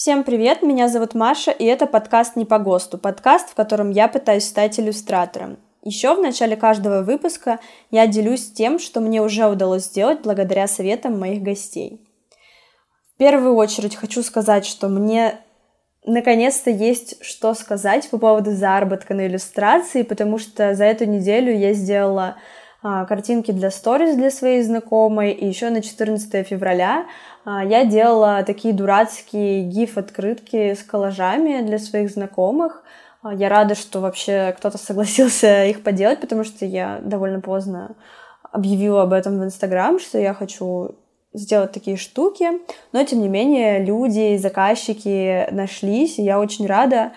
Всем привет, меня зовут Маша, и это подкаст «Не по ГОСТу», подкаст, в котором я пытаюсь стать иллюстратором. Еще в начале каждого выпуска я делюсь тем, что мне уже удалось сделать благодаря советам моих гостей. В первую очередь хочу сказать, что мне наконец-то есть что сказать по поводу заработка на иллюстрации, потому что за эту неделю я сделала а, картинки для сторис для своей знакомой, и еще на 14 февраля я делала такие дурацкие гиф-открытки с коллажами для своих знакомых. А, я рада, что вообще кто-то согласился их поделать, потому что я довольно поздно объявила об этом в Инстаграм, что я хочу сделать такие штуки, но тем не менее люди, заказчики нашлись, и я очень рада.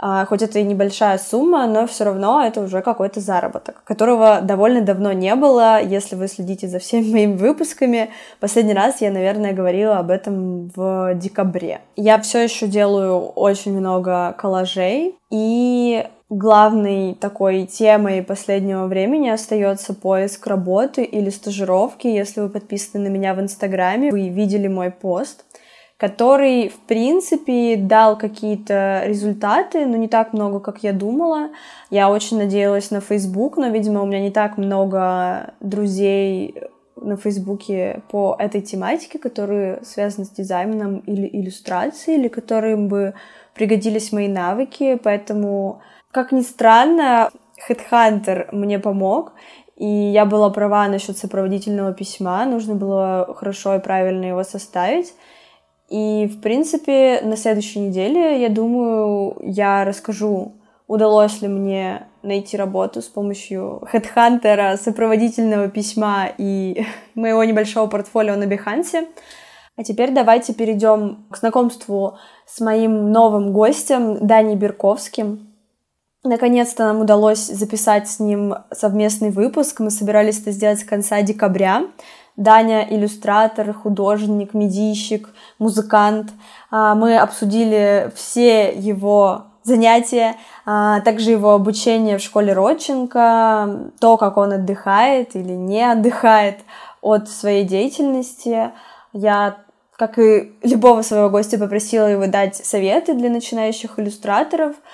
А, хоть это и небольшая сумма, но все равно это уже какой-то заработок, которого довольно давно не было. Если вы следите за всеми моими выпусками, последний раз я, наверное, говорила об этом в декабре. Я все еще делаю очень много коллажей, и главной такой темой последнего времени остается поиск работы или стажировки. Если вы подписаны на меня в Инстаграме, вы видели мой пост который, в принципе, дал какие-то результаты, но не так много, как я думала. Я очень надеялась на Facebook, но, видимо, у меня не так много друзей на Фейсбуке по этой тематике, которые связаны с дизайном или иллюстрацией, или которым бы пригодились мои навыки, поэтому, как ни странно, Headhunter мне помог, и я была права насчет сопроводительного письма, нужно было хорошо и правильно его составить. И, в принципе, на следующей неделе, я думаю, я расскажу, удалось ли мне найти работу с помощью хедхантера, сопроводительного письма и моего небольшого портфолио на Бихансе. А теперь давайте перейдем к знакомству с моим новым гостем Даней Берковским. Наконец-то нам удалось записать с ним совместный выпуск. Мы собирались это сделать с конца декабря. Даня — иллюстратор, художник, медийщик, музыкант. А, мы обсудили все его занятия, а, также его обучение в школе Родченко, то, как он отдыхает или не отдыхает от своей деятельности. Я, как и любого своего гостя, попросила его дать советы для начинающих иллюстраторов —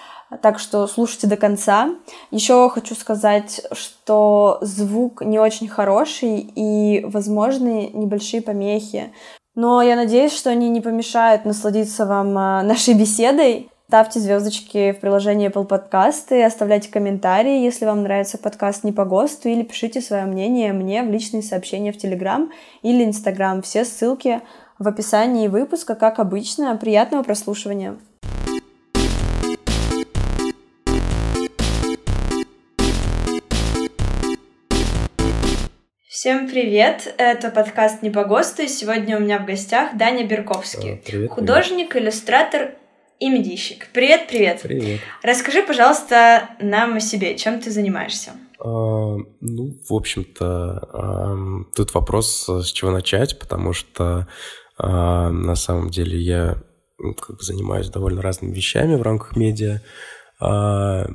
так что слушайте до конца. Еще хочу сказать, что звук не очень хороший и возможны небольшие помехи. Но я надеюсь, что они не помешают насладиться вам а, нашей беседой. Ставьте звездочки в приложении Apple Podcasts и оставляйте комментарии, если вам нравится подкаст не по ГОСТу, или пишите свое мнение мне в личные сообщения в Telegram или Instagram. Все ссылки в описании выпуска, как обычно. Приятного прослушивания! Всем привет! Это подкаст «Не по ГОСТу», и сегодня у меня в гостях Даня Берковский. Привет, художник, привет. иллюстратор и медийщик. Привет, привет! Привет! Расскажи, пожалуйста, нам о себе. Чем ты занимаешься? А, ну, в общем-то, а, тут вопрос, с чего начать, потому что а, на самом деле я ну, как бы занимаюсь довольно разными вещами в рамках медиа. А,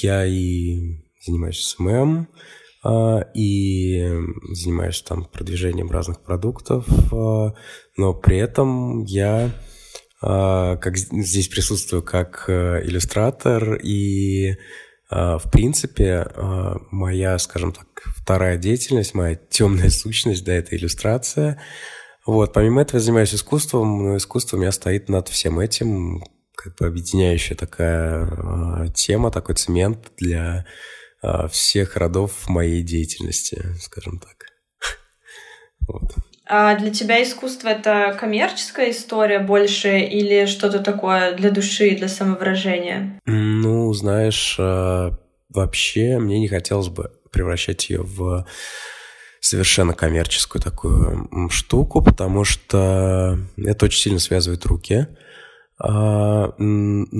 я и занимаюсь SMM, а, и занимаюсь там продвижением разных продуктов, а, но при этом я а, как здесь присутствую как э, иллюстратор и в принципе моя, скажем так, вторая деятельность, моя темная сущность, да, это иллюстрация. Вот, помимо этого я занимаюсь искусством, но искусство у меня стоит над всем этим, как бы объединяющая такая тема, такой цемент для а, всех родов моей деятельности, скажем так. Вот. А для тебя искусство это коммерческая история больше или что-то такое для души, для самовыражения? Ну, знаешь, а, вообще мне не хотелось бы превращать ее в совершенно коммерческую такую штуку, потому что это очень сильно связывает руки.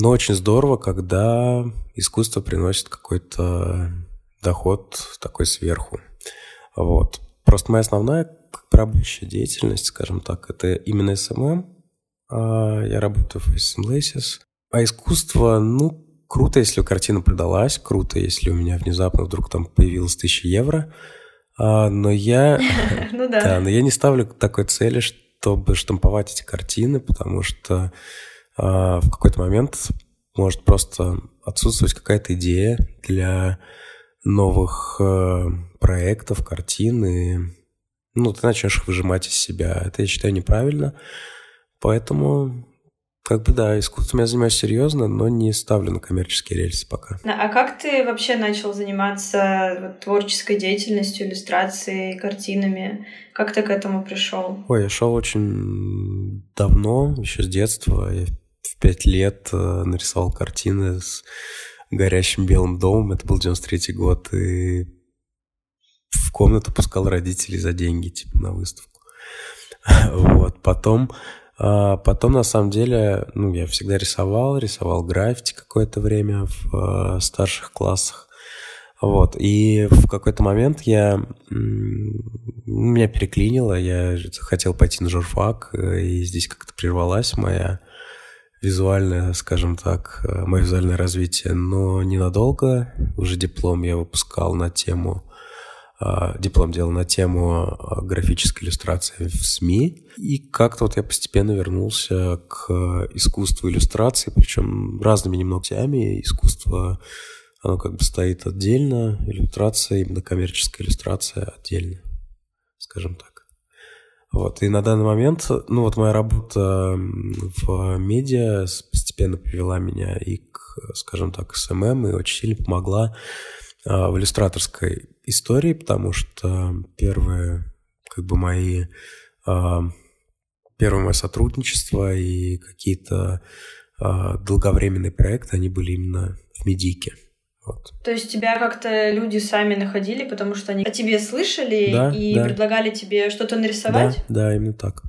Но очень здорово, когда искусство приносит какой-то доход такой сверху. Вот. Просто моя основная рабочая деятельность, скажем так, это именно SMM. А, я работаю в Laces. А искусство, ну, круто, если картина продалась, круто, если у меня внезапно вдруг там появилось 1000 евро. А, но я... Ну да. Да, но я не ставлю такой цели, чтобы штамповать эти картины, потому что в какой-то момент может просто отсутствовать какая-то идея для новых э, проектов, картин, и ну, ты начнешь выжимать из себя. Это, я считаю, неправильно. Поэтому как бы да, искусством я занимаюсь серьезно, но не ставлю на коммерческие рельсы пока. А как ты вообще начал заниматься вот, творческой деятельностью, иллюстрацией, картинами? Как ты к этому пришел? Ой, я шел очень давно, еще с детства. Я в пять лет э, нарисовал картины с горящим белым домом. Это был 93 год. И в комнату пускал родителей за деньги, типа, на выставку. Вот. Потом а потом, на самом деле, ну, я всегда рисовал, рисовал граффити какое-то время в э, старших классах. Вот, и в какой-то момент я... Меня переклинило, я хотел пойти на журфак, э, и здесь как-то прервалась моя визуальное, скажем так, э, мое визуальное развитие, но ненадолго. Уже диплом я выпускал на тему а, диплом делал на тему а, графической иллюстрации в СМИ. И как-то вот я постепенно вернулся к искусству иллюстрации, причем разными немного путями. Искусство, оно как бы стоит отдельно, иллюстрация, именно коммерческая иллюстрация отдельно, скажем так. Вот, и на данный момент, ну вот моя работа в медиа постепенно привела меня и к, скажем так, SMM, и очень сильно помогла а, в иллюстраторской истории, потому что первые как бы мои а, первое мое сотрудничество и какие-то а, долговременные проекты, они были именно в медике. Вот. То есть тебя как-то люди сами находили, потому что они о тебе слышали да, и да. предлагали тебе что-то нарисовать? Да, да, именно так.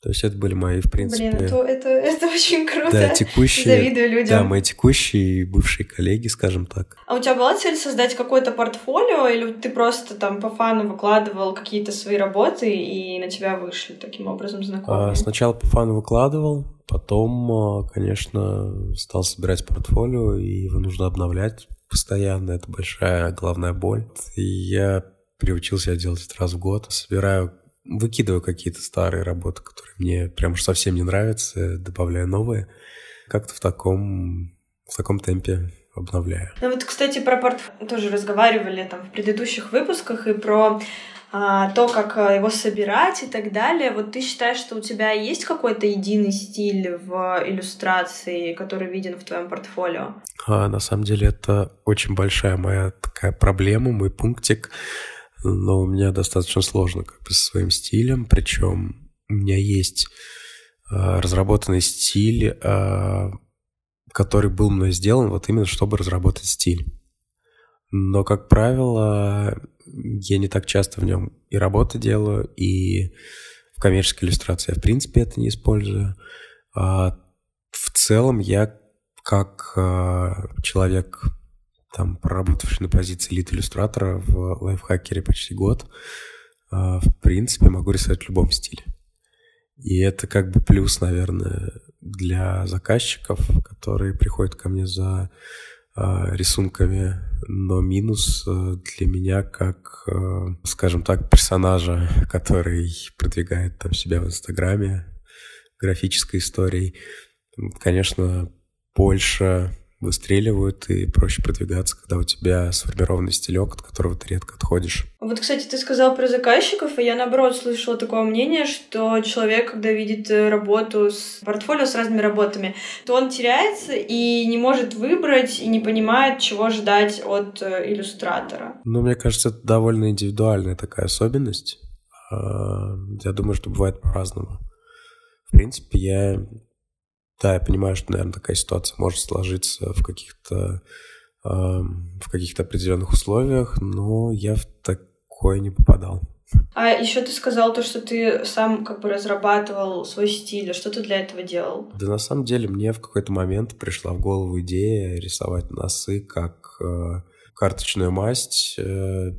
То есть это были мои, в принципе... Блин, это, это, это очень круто. Да, текущие... Завидую людям. Да, мои текущие и бывшие коллеги, скажем так. А у тебя была цель создать какое-то портфолио, или ты просто там по фану выкладывал какие-то свои работы, и на тебя вышли таким образом знакомые? А, сначала по фану выкладывал, потом, а, конечно, стал собирать портфолио, и его нужно обновлять постоянно. Это большая головная боль. И я приучился делать это раз в год. Собираю выкидываю какие-то старые работы, которые мне прям уж совсем не нравятся, добавляю новые. Как-то в таком, в таком темпе обновляю. Ну вот, кстати, про порт тоже разговаривали там в предыдущих выпусках и про то, как а, его собирать и так далее. Вот ты считаешь, что у тебя есть какой-то единый стиль в иллюстрации, который виден в твоем портфолио? А, на самом деле это очень большая моя такая проблема, мой пунктик но у меня достаточно сложно как бы со своим стилем, причем у меня есть э, разработанный стиль, э, который был мной сделан вот именно, чтобы разработать стиль. Но, как правило, я не так часто в нем и работу делаю, и в коммерческой иллюстрации я, в принципе, это не использую. А в целом я как э, человек там проработавший на позиции лид-иллюстратора в лайфхакере почти год, а, в принципе, могу рисовать в любом стиле. И это как бы плюс, наверное, для заказчиков, которые приходят ко мне за а, рисунками, но минус а, для меня как, скажем так, персонажа, который продвигает там себя в Инстаграме, графической историей. Конечно, больше выстреливают и проще продвигаться, когда у тебя сформированный стилек, от которого ты редко отходишь. Вот, кстати, ты сказал про заказчиков, и я, наоборот, слышала такое мнение, что человек, когда видит э, работу с портфолио с разными работами, то он теряется и не может выбрать, и не понимает, чего ждать от э, иллюстратора. Ну, мне кажется, это довольно индивидуальная такая особенность. А, я думаю, что бывает по-разному. В принципе, я да, я понимаю, что, наверное, такая ситуация может сложиться в каких-то э, в каких-то определенных условиях, но я в такое не попадал. А еще ты сказал то, что ты сам как бы разрабатывал свой стиль. А что ты для этого делал? Да на самом деле мне в какой-то момент пришла в голову идея рисовать носы как э, карточную масть э,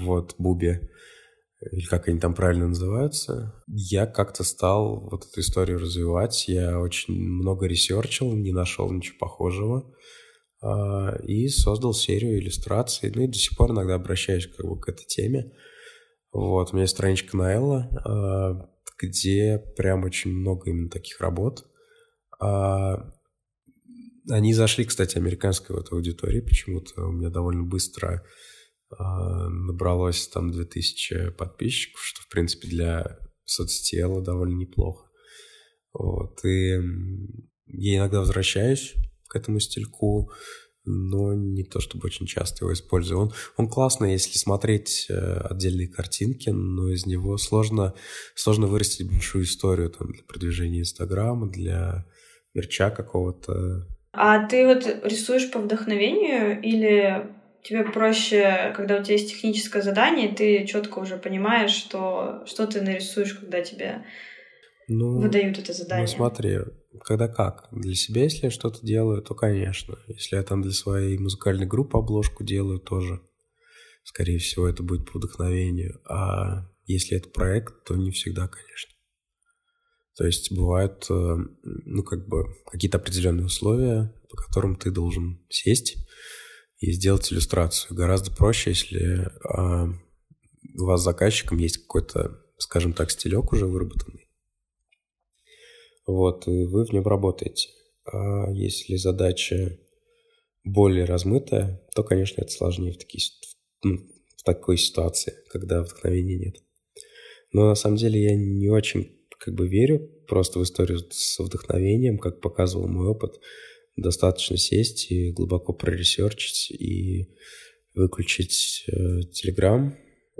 вот бубе или как они там правильно называются, я как-то стал вот эту историю развивать. Я очень много ресерчил, не нашел ничего похожего. А, и создал серию иллюстраций. Ну и до сих пор иногда обращаюсь как бы к этой теме. Вот, у меня есть страничка на Элла, а, где прям очень много именно таких работ. А, они зашли, кстати, американской вот аудитории почему-то. У меня довольно быстро набралось там 2000 подписчиков, что, в принципе, для соцсети довольно неплохо. Вот, и я иногда возвращаюсь к этому стильку, но не то чтобы очень часто его использую. Он, он классный, если смотреть э, отдельные картинки, но из него сложно, сложно вырастить большую историю там, для продвижения Инстаграма, для мерча какого-то. А ты вот рисуешь по вдохновению или тебе проще, когда у тебя есть техническое задание, ты четко уже понимаешь, что, что ты нарисуешь, когда тебе ну, выдают это задание? Ну смотри, когда как. Для себя, если я что-то делаю, то, конечно. Если я там для своей музыкальной группы обложку делаю, тоже, скорее всего, это будет по вдохновению. А если это проект, то не всегда, конечно. То есть бывают, э, ну, как бы, какие-то определенные условия, по которым ты должен сесть и сделать иллюстрацию. Гораздо проще, если а, у вас заказчиком есть какой-то, скажем так, стилек уже выработанный, вот, и вы в нем работаете. А если задача более размытая, то, конечно, это сложнее в, такие, ну, в такой ситуации, когда вдохновения нет. Но на самом деле я не очень как бы верю просто в историю с вдохновением, как показывал мой опыт. Достаточно сесть и глубоко проресерчить и выключить э,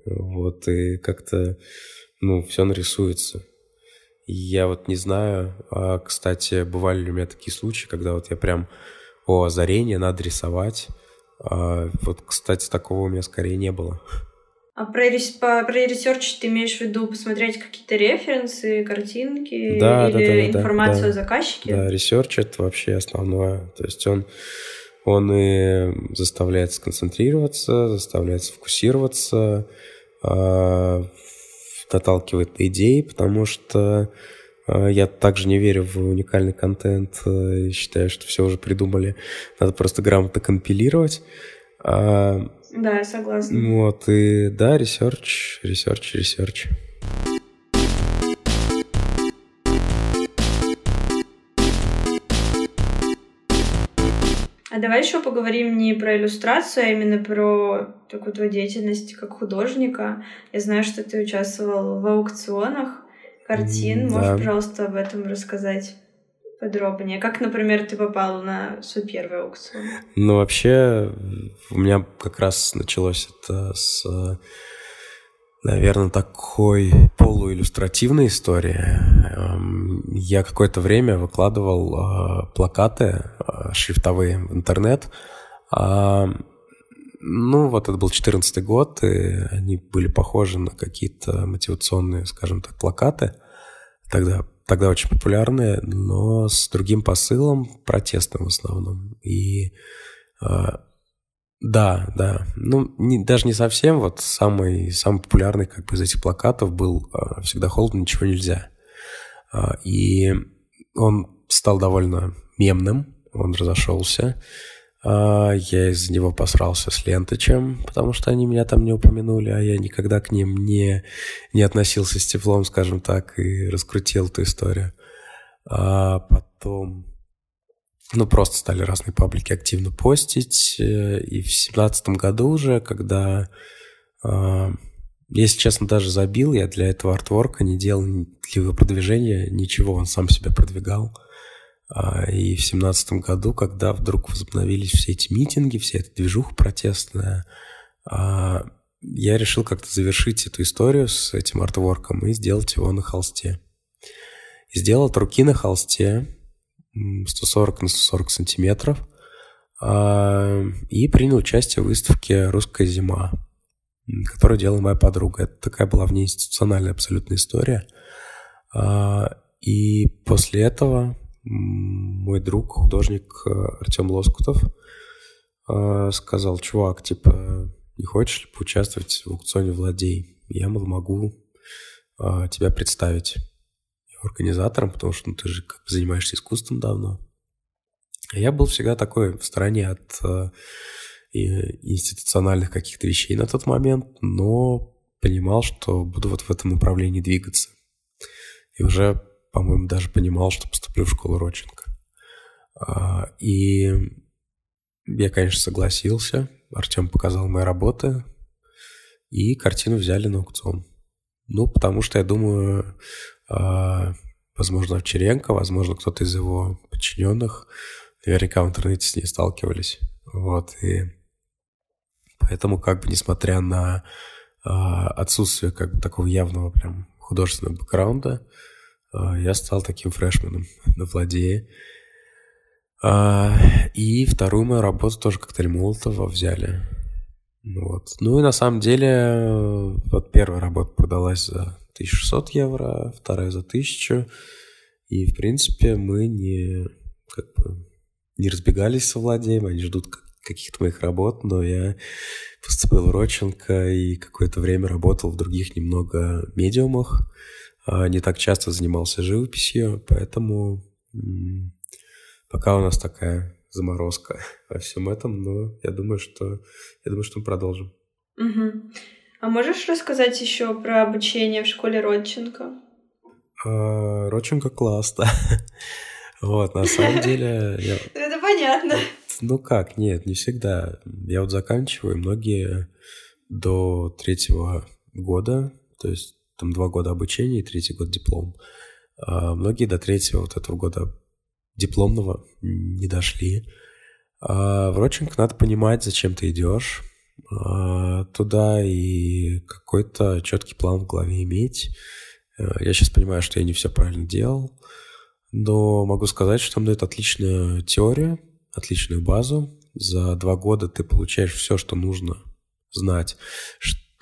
вот, и как-то, ну, все нарисуется. Я вот не знаю, а, кстати, бывали ли у меня такие случаи, когда вот я прям, о, озарение, надо рисовать. А, вот, кстати, такого у меня скорее не было. А про, по, про research ты имеешь в виду посмотреть какие-то референсы, картинки да, или да, да, информацию да, о заказчике? Да, research это вообще основное. То есть он, он и заставляет сконцентрироваться, заставляет сфокусироваться, э, наталкивает на идеи, потому что э, я также не верю в уникальный контент э, и считаю, что все уже придумали. Надо просто грамотно компилировать. Да, я согласна. Вот, и да, research, research, research. А давай еще поговорим не про иллюстрацию, а именно про такую твою деятельность как художника. Я знаю, что ты участвовал в аукционах картин. Да. Можешь, пожалуйста, об этом рассказать? Подробнее? Как, например, ты попал на свой первый аукцион? Ну, вообще, у меня как раз началось это с, наверное, такой полуиллюстративной истории. Эм, я какое-то время выкладывал э, плакаты э, шрифтовые в интернет. А, ну, вот это был 14 год, и они были похожи на какие-то мотивационные, скажем так, плакаты. Тогда тогда очень популярные, но с другим посылом, протестным в основном. И э, да, да, ну не, даже не совсем. Вот самый самый популярный как бы из этих плакатов был э, "Всегда холодно, ничего нельзя", э, и он стал довольно мемным, он разошелся. А, я из него посрался с Ленточем, потому что они меня там не упомянули, а я никогда к ним не, не относился с теплом, скажем так, и раскрутил эту историю. А потом, ну, просто стали разные паблики активно постить. Э, и в семнадцатом году уже, когда, а, если честно, даже забил, я для этого артворка не делал для его продвижения ничего, он сам себя продвигал. А, и в семнадцатом году, когда вдруг возобновились все эти митинги, вся эта движуха протестная, а, я решил как-то завершить эту историю с этим артворком и сделать его на холсте. И сделал от руки на холсте 140 на 140 сантиметров а, и принял участие в выставке «Русская зима», которую делала моя подруга. Это такая была внеинституциональная абсолютная история. И после этого мой друг, художник э, Артем Лоскутов, э, сказал, чувак, типа, не хочешь ли поучаствовать в аукционе «Владей»? Я, мол, могу э, тебя представить организатором, потому что ну, ты же как занимаешься искусством давно. А я был всегда такой в стороне от институциональных каких-то вещей на тот момент, но понимал, что буду вот в этом направлении двигаться. И уже по-моему, даже понимал, что поступлю в школу Родченко. И я, конечно, согласился. Артем показал мои работы, и картину взяли на аукцион. Ну, потому что, я думаю, возможно, Овчаренко, возможно, кто-то из его подчиненных наверняка в интернете с ней сталкивались. Вот, и поэтому, как бы, несмотря на отсутствие как бы такого явного прям художественного бэкграунда, я стал таким фрешменом на владее. И вторую мою работу тоже коктейль Молотова взяли. Вот. Ну и на самом деле, вот первая работа продалась за 1600 евро, вторая за 1000. И, в принципе, мы не, как бы, не разбегались со владеем, они ждут каких-то моих работ, но я поступил в Роченко и какое-то время работал в других немного медиумах. А, не так часто занимался живописью, поэтому пока у нас такая заморозка во всем этом, но я думаю, что я думаю, что мы продолжим. Угу. А можешь рассказать еще про обучение в школе Родченко? А, Родченко класс, да. Вот, на самом деле... Я... Это понятно. Ну как, нет, не всегда. Я вот заканчиваю, многие до третьего года, то есть там два года обучения и третий год диплом. А многие до третьего вот этого года дипломного не дошли. А в Рочинг надо понимать, зачем ты идешь а, туда и какой-то четкий план в голове иметь. А, я сейчас понимаю, что я не все правильно делал, но могу сказать, что там дает отличную теорию, отличную базу. За два года ты получаешь все, что нужно знать,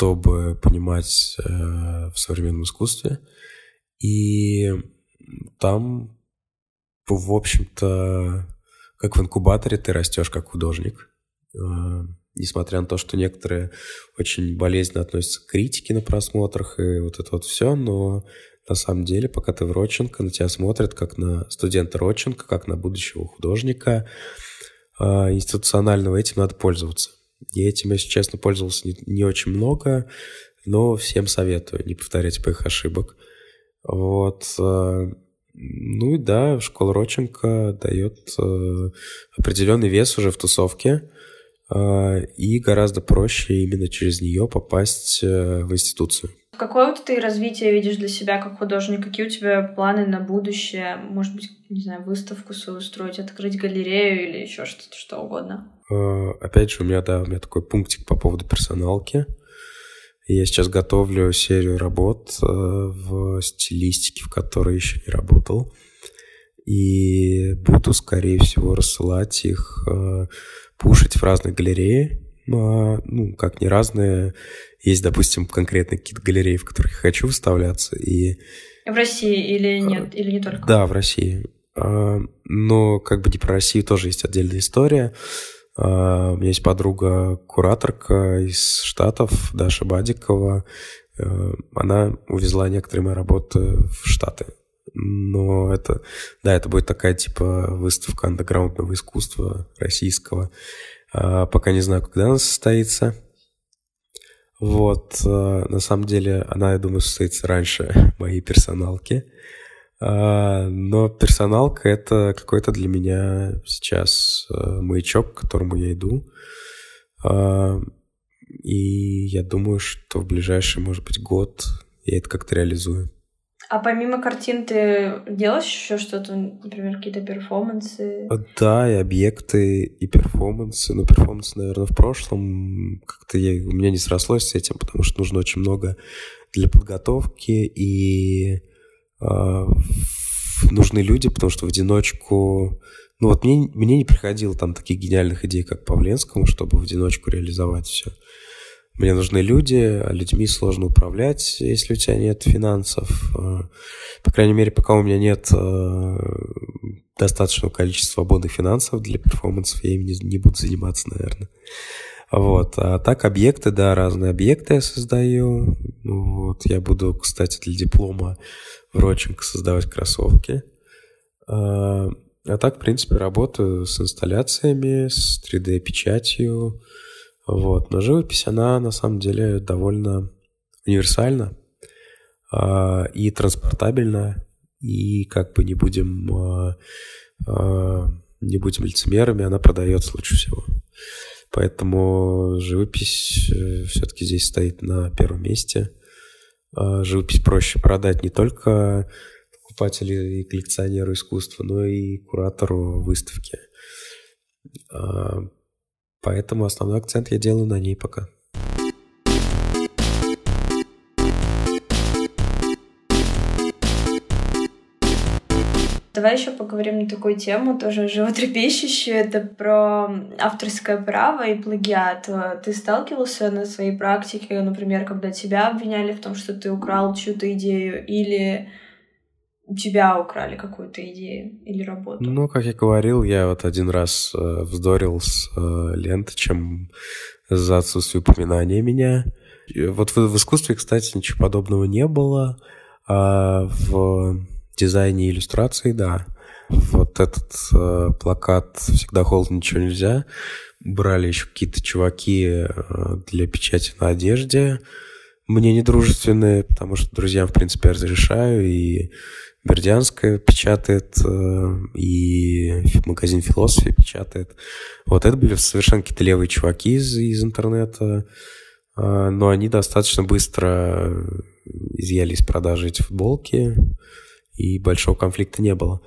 чтобы понимать э, в современном искусстве. И там в общем-то, как в инкубаторе ты растешь как художник. А, несмотря на то, что некоторые очень болезненно относятся к критике на просмотрах и вот это вот все, но на самом деле, пока ты в Родченко, на тебя смотрят как на студента Родченко, как на будущего художника а, институционального, этим надо пользоваться. И этим, если честно, пользовался не, не очень много, но всем советую не повторять их ошибок. Вот. А, ну и да, школа Роченко дает э, определенный вес уже в тусовке, э, и гораздо проще именно через нее попасть э, в институцию. Какое вот ты развитие видишь для себя как художник? Какие у тебя планы на будущее? Может быть, не знаю, выставку свою устроить, открыть галерею или еще что-то, что угодно? Э, опять же, у меня, да, у меня такой пунктик по поводу персоналки. Я сейчас готовлю серию работ э, в стилистике, в которой еще не работал. И буду, скорее всего, рассылать их, э, пушить в разные галереи. А, ну, как не разные. Есть, допустим, конкретно какие-то галереи, в которых я хочу выставляться. И... В России или нет? Или не только? Да, в России. А, но как бы не про Россию тоже есть отдельная история. А, у меня есть подруга-кураторка из Штатов, Даша Бадикова. Э, она увезла некоторые мои работы в Штаты. Но это, да, это будет такая типа выставка андеграундного искусства российского. А, пока не знаю, когда она состоится. Вот, э, на самом деле, она, я думаю, состоится раньше моей персоналки. А, но персоналка — это какой-то для меня сейчас маячок, к которому я иду. А, и я думаю, что в ближайший, может быть, год я это как-то реализую. А помимо картин ты делаешь еще что-то, например, какие-то перформансы? Да, и объекты, и перформансы. Но перформансы, наверное, в прошлом как-то я, у меня не срослось с этим, потому что нужно очень много для подготовки и а, нужны люди, потому что в одиночку... Ну вот мне, мне не приходило там таких гениальных идей, как Павленскому, чтобы в одиночку реализовать все. Мне нужны люди, а людьми сложно управлять, если у тебя нет финансов. А, по крайней мере, пока у меня нет а, достаточного количества свободных финансов для перформансов, я ими не, не буду заниматься, наверное. Вот. А так объекты, да, разные объекты я создаю. Вот. Я буду, кстати, для диплома в Роченко создавать кроссовки. А, а так, в принципе, работаю с инсталляциями, с 3D-печатью. Вот. Но живопись, она на самом деле довольно универсальна а, и транспортабельна. И как бы не будем а, а, не будем лицемерами, она продается лучше всего. Поэтому живопись э, все-таки здесь стоит на первом месте. Живопись проще продать не только покупателю и коллекционеру искусства, но и куратору выставки. Поэтому основной акцент я делаю на ней пока. Давай еще поговорим на такую тему, тоже животрепещущую. Это про авторское право и плагиат. Ты сталкивался на своей практике, например, когда тебя обвиняли в том, что ты украл чью-то идею, или у тебя украли какую-то идею или работу? Ну, как я говорил, я вот один раз э, вздорил с э, Ленточем за отсутствие упоминания меня. И вот в, в искусстве, кстати, ничего подобного не было. А в дизайне и иллюстрации, да. Вот этот э, плакат «Всегда холодно, ничего нельзя». Брали еще какие-то чуваки э, для печати на одежде. Мне недружественные, потому что друзьям, в принципе, я разрешаю. И Бердянская печатает, э, и магазин философии печатает. Вот это были совершенно какие-то левые чуваки из, из интернета. Э, но они достаточно быстро изъяли из продажи эти футболки и большого конфликта не было.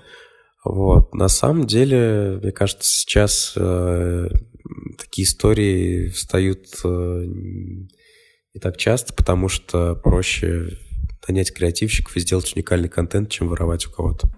Вот. На самом деле, мне кажется, сейчас э, такие истории встают э, не так часто, потому что проще нанять креативщиков и сделать уникальный контент, чем воровать у кого-то.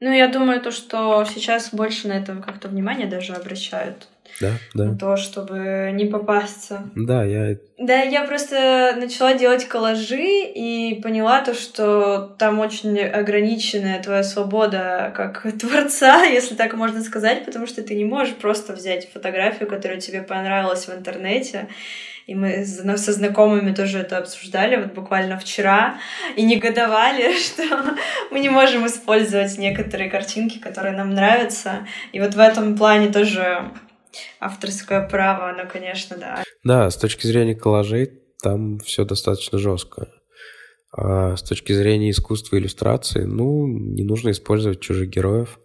Ну, я думаю, то, что сейчас больше на это как-то внимание даже обращают. Да, да. На то, чтобы не попасться. Да, я... Да, я просто начала делать коллажи и поняла то, что там очень ограниченная твоя свобода как творца, если так можно сказать, потому что ты не можешь просто взять фотографию, которая тебе понравилась в интернете, и мы со знакомыми тоже это обсуждали вот буквально вчера, и негодовали, что мы не можем использовать некоторые картинки, которые нам нравятся. И вот в этом плане тоже авторское право, оно, конечно, да. Да, с точки зрения коллажей там все достаточно жестко. А с точки зрения искусства иллюстрации, ну, не нужно использовать чужих героев.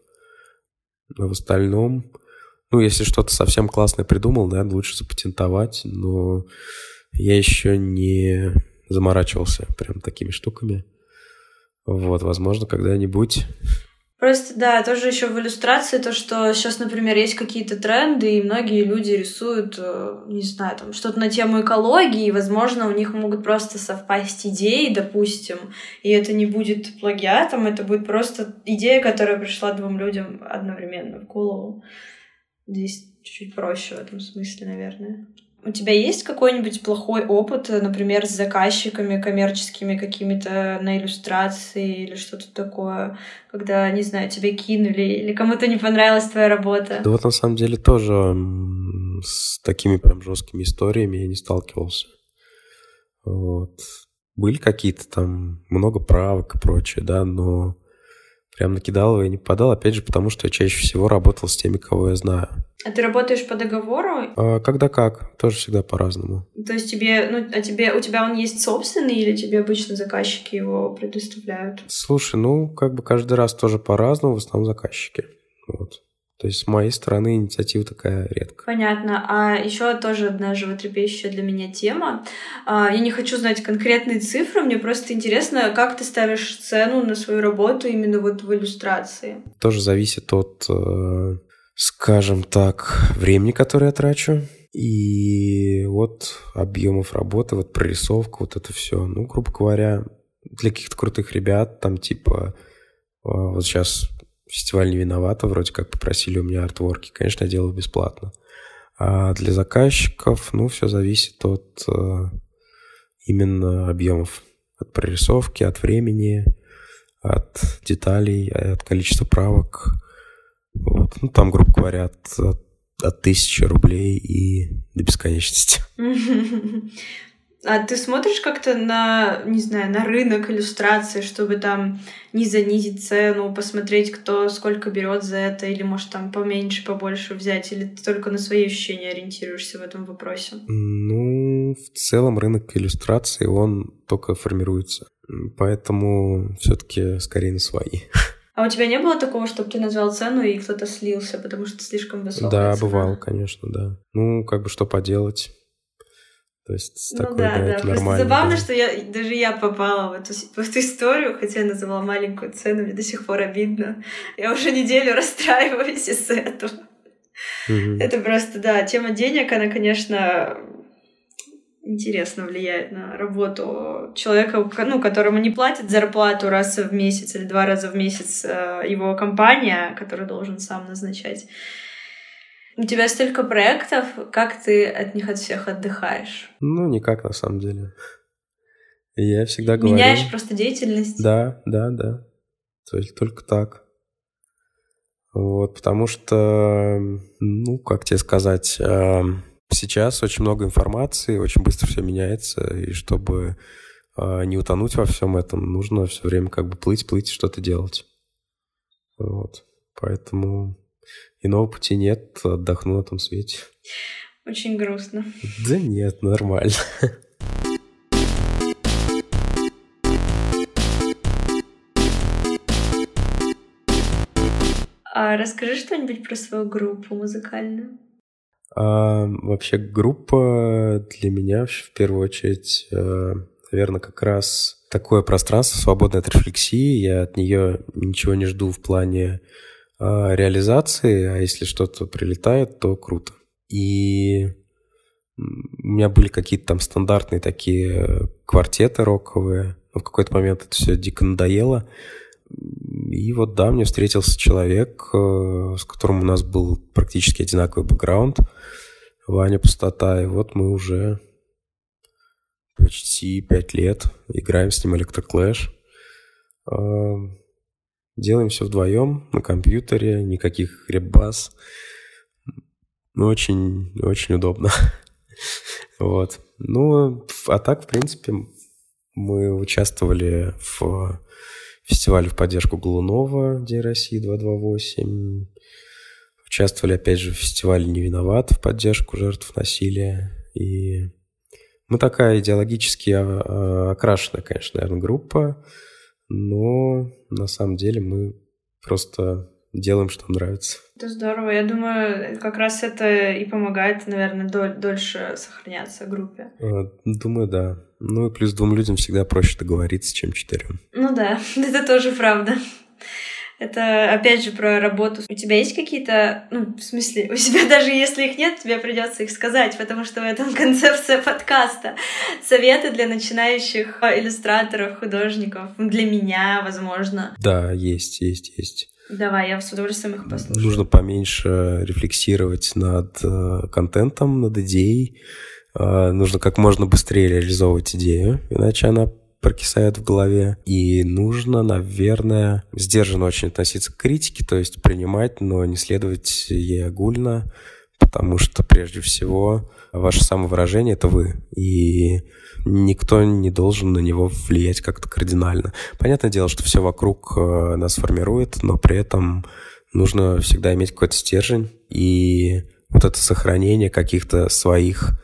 А в остальном, ну, если что-то совсем классное придумал, наверное, лучше запатентовать, но я еще не заморачивался прям такими штуками. Вот, возможно, когда-нибудь Просто, да, тоже еще в иллюстрации то, что сейчас, например, есть какие-то тренды, и многие люди рисуют, э, не знаю, там что-то на тему экологии, и, возможно, у них могут просто совпасть идеи, допустим, и это не будет плагиатом, это будет просто идея, которая пришла двум людям одновременно в голову. Здесь чуть-чуть проще в этом смысле, наверное. У тебя есть какой-нибудь плохой опыт, например, с заказчиками коммерческими какими-то на иллюстрации или что-то такое, когда, не знаю, тебе кинули или кому-то не понравилась твоя работа? Да вот на самом деле тоже с такими прям жесткими историями я не сталкивался. Вот. Были какие-то там много правок и прочее, да, но прям накидал и не попадал, опять же, потому что я чаще всего работал с теми, кого я знаю. А ты работаешь по договору? А, когда как, тоже всегда по-разному. То есть тебе, ну, а тебе, у тебя он есть собственный или тебе обычно заказчики его предоставляют? Слушай, ну, как бы каждый раз тоже по-разному, в основном заказчики. Вот. То есть с моей стороны инициатива такая редкая. Понятно. А еще тоже одна животрепещущая для меня тема. А, я не хочу знать конкретные цифры, мне просто интересно, как ты ставишь цену на свою работу именно вот в иллюстрации? Тоже зависит от, э, скажем так, времени, которое я трачу. И вот объемов работы, вот прорисовка, вот это все. Ну, грубо говоря, для каких-то крутых ребят, там типа э, вот сейчас фестиваль не виновата, вроде как попросили у меня артворки. Конечно, я делаю бесплатно. А для заказчиков, ну, все зависит от э, именно объемов. От прорисовки, от времени, от деталей, от количества правок. Вот. Ну, там, грубо говоря, от, от, от тысячи рублей и до бесконечности. А ты смотришь как-то на, не знаю, на рынок иллюстрации, чтобы там не занизить цену, посмотреть, кто сколько берет за это, или может там поменьше, побольше взять, или ты только на свои ощущения ориентируешься в этом вопросе? Ну, в целом рынок иллюстрации, он только формируется. Поэтому все-таки скорее на свои. А у тебя не было такого, чтобы ты назвал цену и кто-то слился, потому что слишком высокая Да, цена? бывало, конечно, да. Ну, как бы что поделать. То есть Ну такое, да, да, это Просто нормально. забавно, да. что я даже я попала в эту, в эту историю, хотя я называла маленькую цену, мне до сих пор обидно. Я уже неделю расстраиваюсь из-за этого. Мгм. Это просто, да, тема денег, она, конечно, интересно влияет на работу человека, ну, которому не платят зарплату раз в месяц или два раза в месяц э, его компания, который должен сам назначать. У тебя столько проектов, как ты от них от всех отдыхаешь? Ну, никак на самом деле. Я всегда говорю... Меняешь просто деятельность? Да, да, да. То есть только так. Вот, потому что, ну, как тебе сказать, эм, сейчас очень много информации, очень быстро все меняется, и чтобы э, не утонуть во всем этом, нужно все время как бы плыть, плыть, что-то делать. Вот. Поэтому иного пути нет, отдохну на том свете. Очень грустно. Да нет, нормально. А расскажи что-нибудь про свою группу музыкальную. А, вообще группа для меня в первую очередь, наверное, как раз такое пространство, свободное от рефлексии. Я от нее ничего не жду в плане реализации, а если что-то прилетает, то круто. И у меня были какие-то там стандартные такие квартеты роковые. Но в какой-то момент это все дико надоело. И вот да, мне встретился человек, э, с которым у нас был практически одинаковый бэкграунд. Ваня Пустота. И вот мы уже почти пять лет играем с ним электроклэш. Делаем все вдвоем на компьютере, никаких ребас. Ну, очень, очень удобно. Вот. Ну, а так, в принципе, мы участвовали в фестивале в поддержку Голунова, День России 228. Участвовали, опять же, в фестивале «Не виноват» в поддержку жертв насилия. И мы такая идеологически а, а, окрашенная, конечно, наверное, группа, но на самом деле мы просто делаем, что нравится. Это здорово. Я думаю, как раз это и помогает, наверное, дол- дольше сохраняться группе. Э, Думаю, да. Ну и плюс двум людям всегда проще договориться, чем четырем. Ну да, это тоже правда. Это опять же про работу. У тебя есть какие-то, ну, в смысле, у тебя даже если их нет, тебе придется их сказать, потому что в этом концепция подкаста. Советы для начинающих иллюстраторов, художников, для меня, возможно. Да, есть, есть, есть. Давай, я с удовольствием их послушаю. Нужно поменьше рефлексировать над э, контентом, над идеей. Э, нужно как можно быстрее реализовывать идею, иначе она прокисает в голове. И нужно, наверное, сдержанно очень относиться к критике, то есть принимать, но не следовать ей огульно, потому что прежде всего ваше самовыражение — это вы, и никто не должен на него влиять как-то кардинально. Понятное дело, что все вокруг э, нас формирует, но при этом нужно всегда иметь какой-то стержень, и вот это сохранение каких-то своих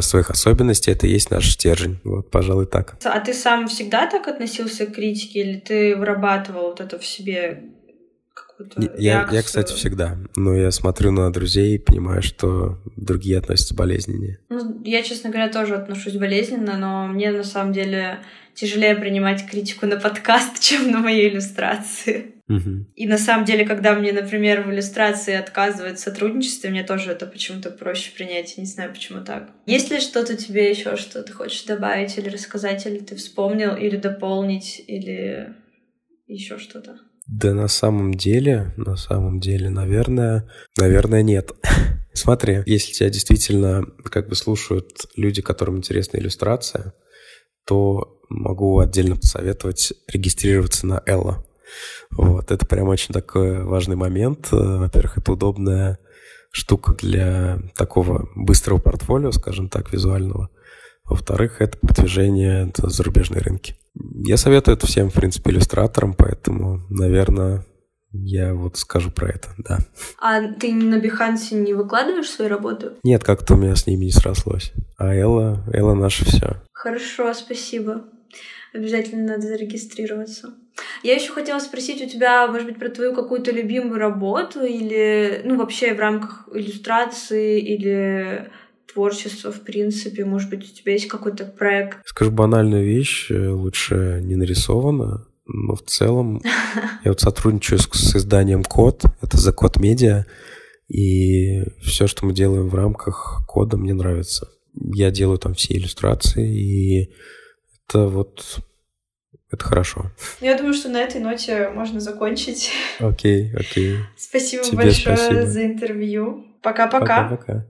своих особенностей, это и есть наш стержень. Вот, пожалуй, так. А ты сам всегда так относился к критике, или ты вырабатывал вот это в себе какую-то Я, я, кстати, всегда. Но я смотрю на друзей и понимаю, что другие относятся болезненнее. Ну, я, честно говоря, тоже отношусь болезненно, но мне на самом деле тяжелее принимать критику на подкаст, чем на мои иллюстрации. Мгм. И на самом деле, когда мне, например, в иллюстрации отказывают в сотрудничестве, мне тоже это почему-то проще принять. Я не знаю, почему так. Есть ли что-то тебе еще, что ты хочешь добавить или рассказать, или ты вспомнил, или дополнить, или еще что-то? Да на самом деле, на самом деле, наверное, наверное, нет. Смотри, если тебя действительно как бы слушают люди, которым интересна иллюстрация, то могу отдельно посоветовать регистрироваться на Элла. Вот, это прям очень такой важный момент. Во-первых, это удобная штука для такого быстрого портфолио, скажем так, визуального. Во-вторых, это продвижение на зарубежные рынки. Я советую это всем, в принципе, иллюстраторам, поэтому, наверное, я вот скажу про это, да. А ты на Бихансе не выкладываешь свои работы? Нет, как-то у меня с ними не срослось. А Элла, Элла наше все. Хорошо, спасибо. Обязательно надо зарегистрироваться. Я еще хотела спросить у тебя, может быть, про твою какую-то любимую работу или, ну, вообще в рамках иллюстрации или творчества, в принципе? Может быть, у тебя есть какой-то проект? Скажу банальную вещь, э, лучше не нарисовано, но в целом я вот сотрудничаю с, с изданием Код, это за Код Медиа, и все, что мы делаем в рамках кода, мне нравится. Я делаю там все иллюстрации, и это вот это хорошо. Я думаю, что на этой ноте можно закончить. Окей, окей. Спасибо Тебе большое спасибо. за интервью. Пока-пока. Пока-пока.